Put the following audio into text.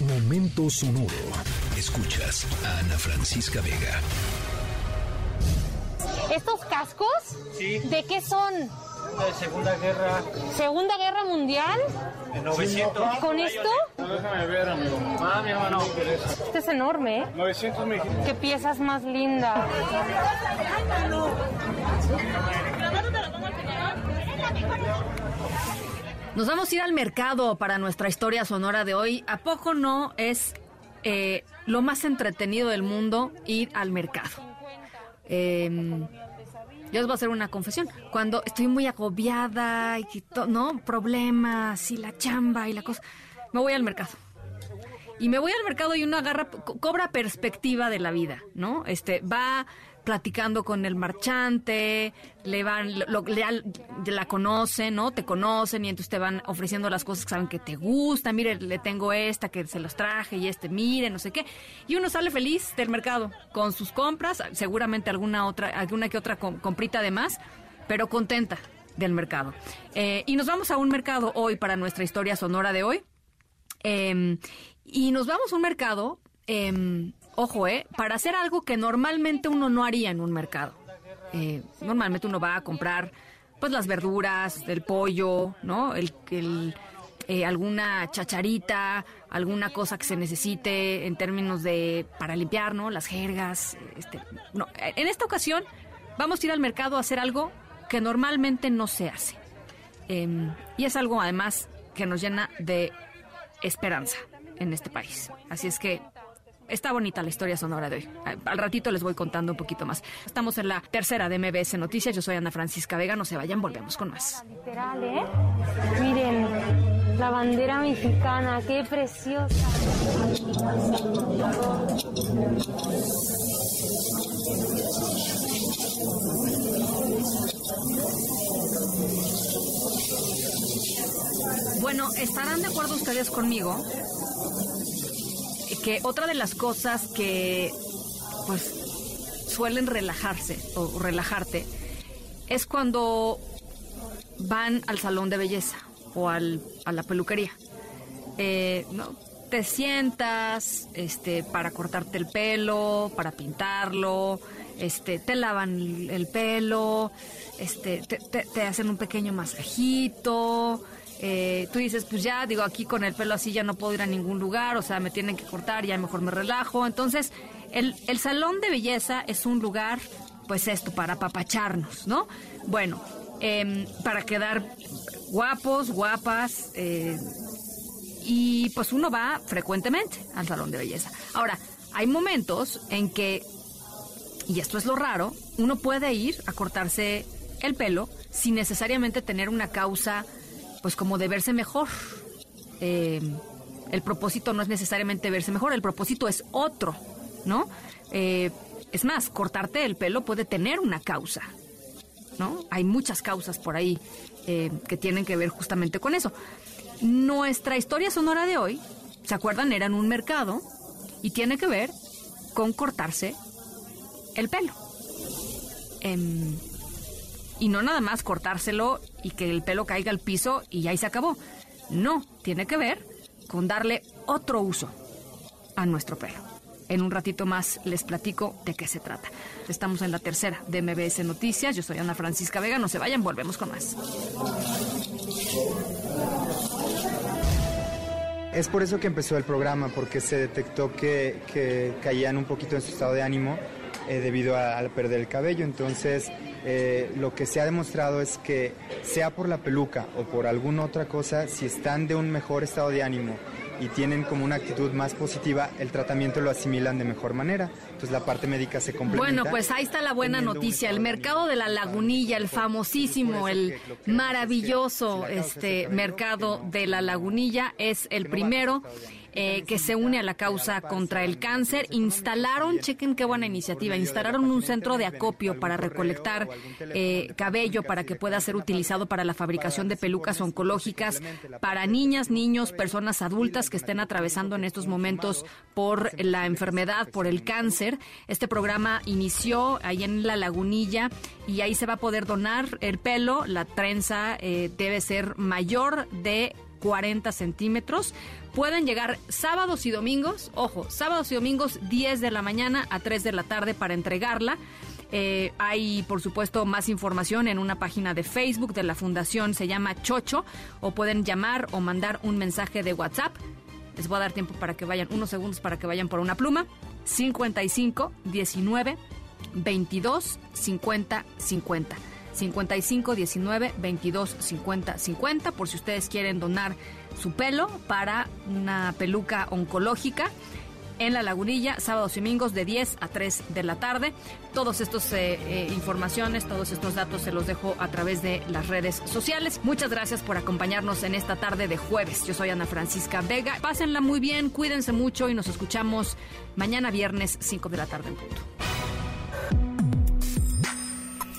Momento sonoro. Escuchas a Ana Francisca Vega. ¿Estos cascos? Sí. ¿De qué son? De Segunda Guerra ¿Segunda Guerra Mundial? de 900. ¿Con esto? Déjame ver, amigo. Ah, mi hermano. Este es enorme, ¿eh? 900 mexicanos. Qué piezas más lindas. Nos vamos a ir al mercado para nuestra historia sonora de hoy. ¿A poco no es eh, lo más entretenido del mundo ir al mercado? Eh, yo les voy a hacer una confesión. Cuando estoy muy agobiada y no problemas y la chamba y la cosa, me voy al mercado. Y me voy al mercado y uno agarra, co- cobra perspectiva de la vida, ¿no? Este, va platicando con el marchante, le van, lo- le la conocen, ¿no? Te conocen y entonces te van ofreciendo las cosas que saben que te gustan. Mire, le tengo esta que se los traje y este, mire, no sé qué. Y uno sale feliz del mercado con sus compras, seguramente alguna otra, alguna que otra com- comprita de más, pero contenta del mercado. Eh, y nos vamos a un mercado hoy para nuestra historia sonora de hoy. Eh, y nos vamos a un mercado, eh, ojo, eh, para hacer algo que normalmente uno no haría en un mercado. Eh, normalmente uno va a comprar pues las verduras, el pollo, ¿no? El, el, eh, alguna chacharita, alguna cosa que se necesite en términos de para limpiar, ¿no? Las jergas. Este, no. En esta ocasión vamos a ir al mercado a hacer algo que normalmente no se hace. Eh, y es algo además que nos llena de esperanza en este país. Así es que está bonita la historia sonora de hoy. Al ratito les voy contando un poquito más. Estamos en la tercera de MBS Noticias. Yo soy Ana Francisca Vega. No se vayan, volvemos con más. Literal, ¿eh? Miren, la bandera mexicana, qué preciosa. Bueno, estarán de acuerdo ustedes conmigo que otra de las cosas que pues suelen relajarse o relajarte es cuando van al salón de belleza o al, a la peluquería. Eh, ¿no? Te sientas este, para cortarte el pelo, para pintarlo, este, te lavan el, el pelo, este, te, te- te hacen un pequeño masajito. Eh, tú dices, pues ya, digo, aquí con el pelo así ya no puedo ir a ningún lugar, o sea, me tienen que cortar, ya mejor me relajo. Entonces, el, el salón de belleza es un lugar, pues esto, para apapacharnos, ¿no? Bueno, em, para quedar guapos, guapas, eh, y pues uno va frecuentemente al salón de belleza. Ahora, hay momentos en que, y esto es lo raro, uno puede ir a cortarse el pelo sin necesariamente tener una causa, pues como de verse mejor. Eh, el propósito no es necesariamente verse mejor, el propósito es otro, ¿no? Eh, es más, cortarte el pelo puede tener una causa, ¿no? Hay muchas causas por ahí eh, que tienen que ver justamente con eso. Nuestra historia sonora de hoy, ¿se acuerdan? Era en un mercado y tiene que ver con cortarse el pelo. Em, y no nada más cortárselo y que el pelo caiga al piso y ahí se acabó. No, tiene que ver con darle otro uso a nuestro pelo. En un ratito más les platico de qué se trata. Estamos en la tercera de MBS Noticias. Yo soy Ana Francisca Vega. No se vayan, volvemos con más. Es por eso que empezó el programa, porque se detectó que, que caían un poquito en su estado de ánimo eh, debido a- al perder el cabello. Entonces, eh, lo que se ha demostrado es que sea por la peluca o por alguna otra cosa, si están de un mejor estado de ánimo y tienen como una actitud más positiva, el tratamiento lo asimilan de mejor manera. Entonces, la parte médica se complementa. Bueno, pues ahí está la buena noticia. El mercado de la Lagunilla, el famosísimo, el maravilloso este mercado de la Lagunilla es el primero eh, que se une a la causa contra el cáncer. Instalaron, chequen qué buena iniciativa, instalaron un centro de acopio para recolectar eh, cabello para que pueda ser utilizado para la fabricación de pelucas oncológicas para niñas, niños, personas adultas que estén atravesando en estos momentos por la enfermedad, por el cáncer. Este programa inició ahí en la lagunilla y ahí se va a poder donar el pelo. La trenza eh, debe ser mayor de 40 centímetros Pueden llegar sábados y domingos, ojo, sábados y domingos 10 de la mañana a 3 de la tarde para entregarla. Eh, hay, por supuesto, más información en una página de Facebook de la Fundación, se llama Chocho, o pueden llamar o mandar un mensaje de WhatsApp. Les voy a dar tiempo para que vayan, unos segundos para que vayan por una pluma. 55 19 22 50 50. 55 19 22 50 50 por si ustedes quieren donar su pelo para una peluca oncológica en La Lagunilla, sábados y domingos de 10 a 3 de la tarde. Todos estos eh, eh, informaciones, todos estos datos se los dejo a través de las redes sociales. Muchas gracias por acompañarnos en esta tarde de jueves. Yo soy Ana Francisca Vega. Pásenla muy bien, cuídense mucho y nos escuchamos mañana viernes 5 de la tarde en punto.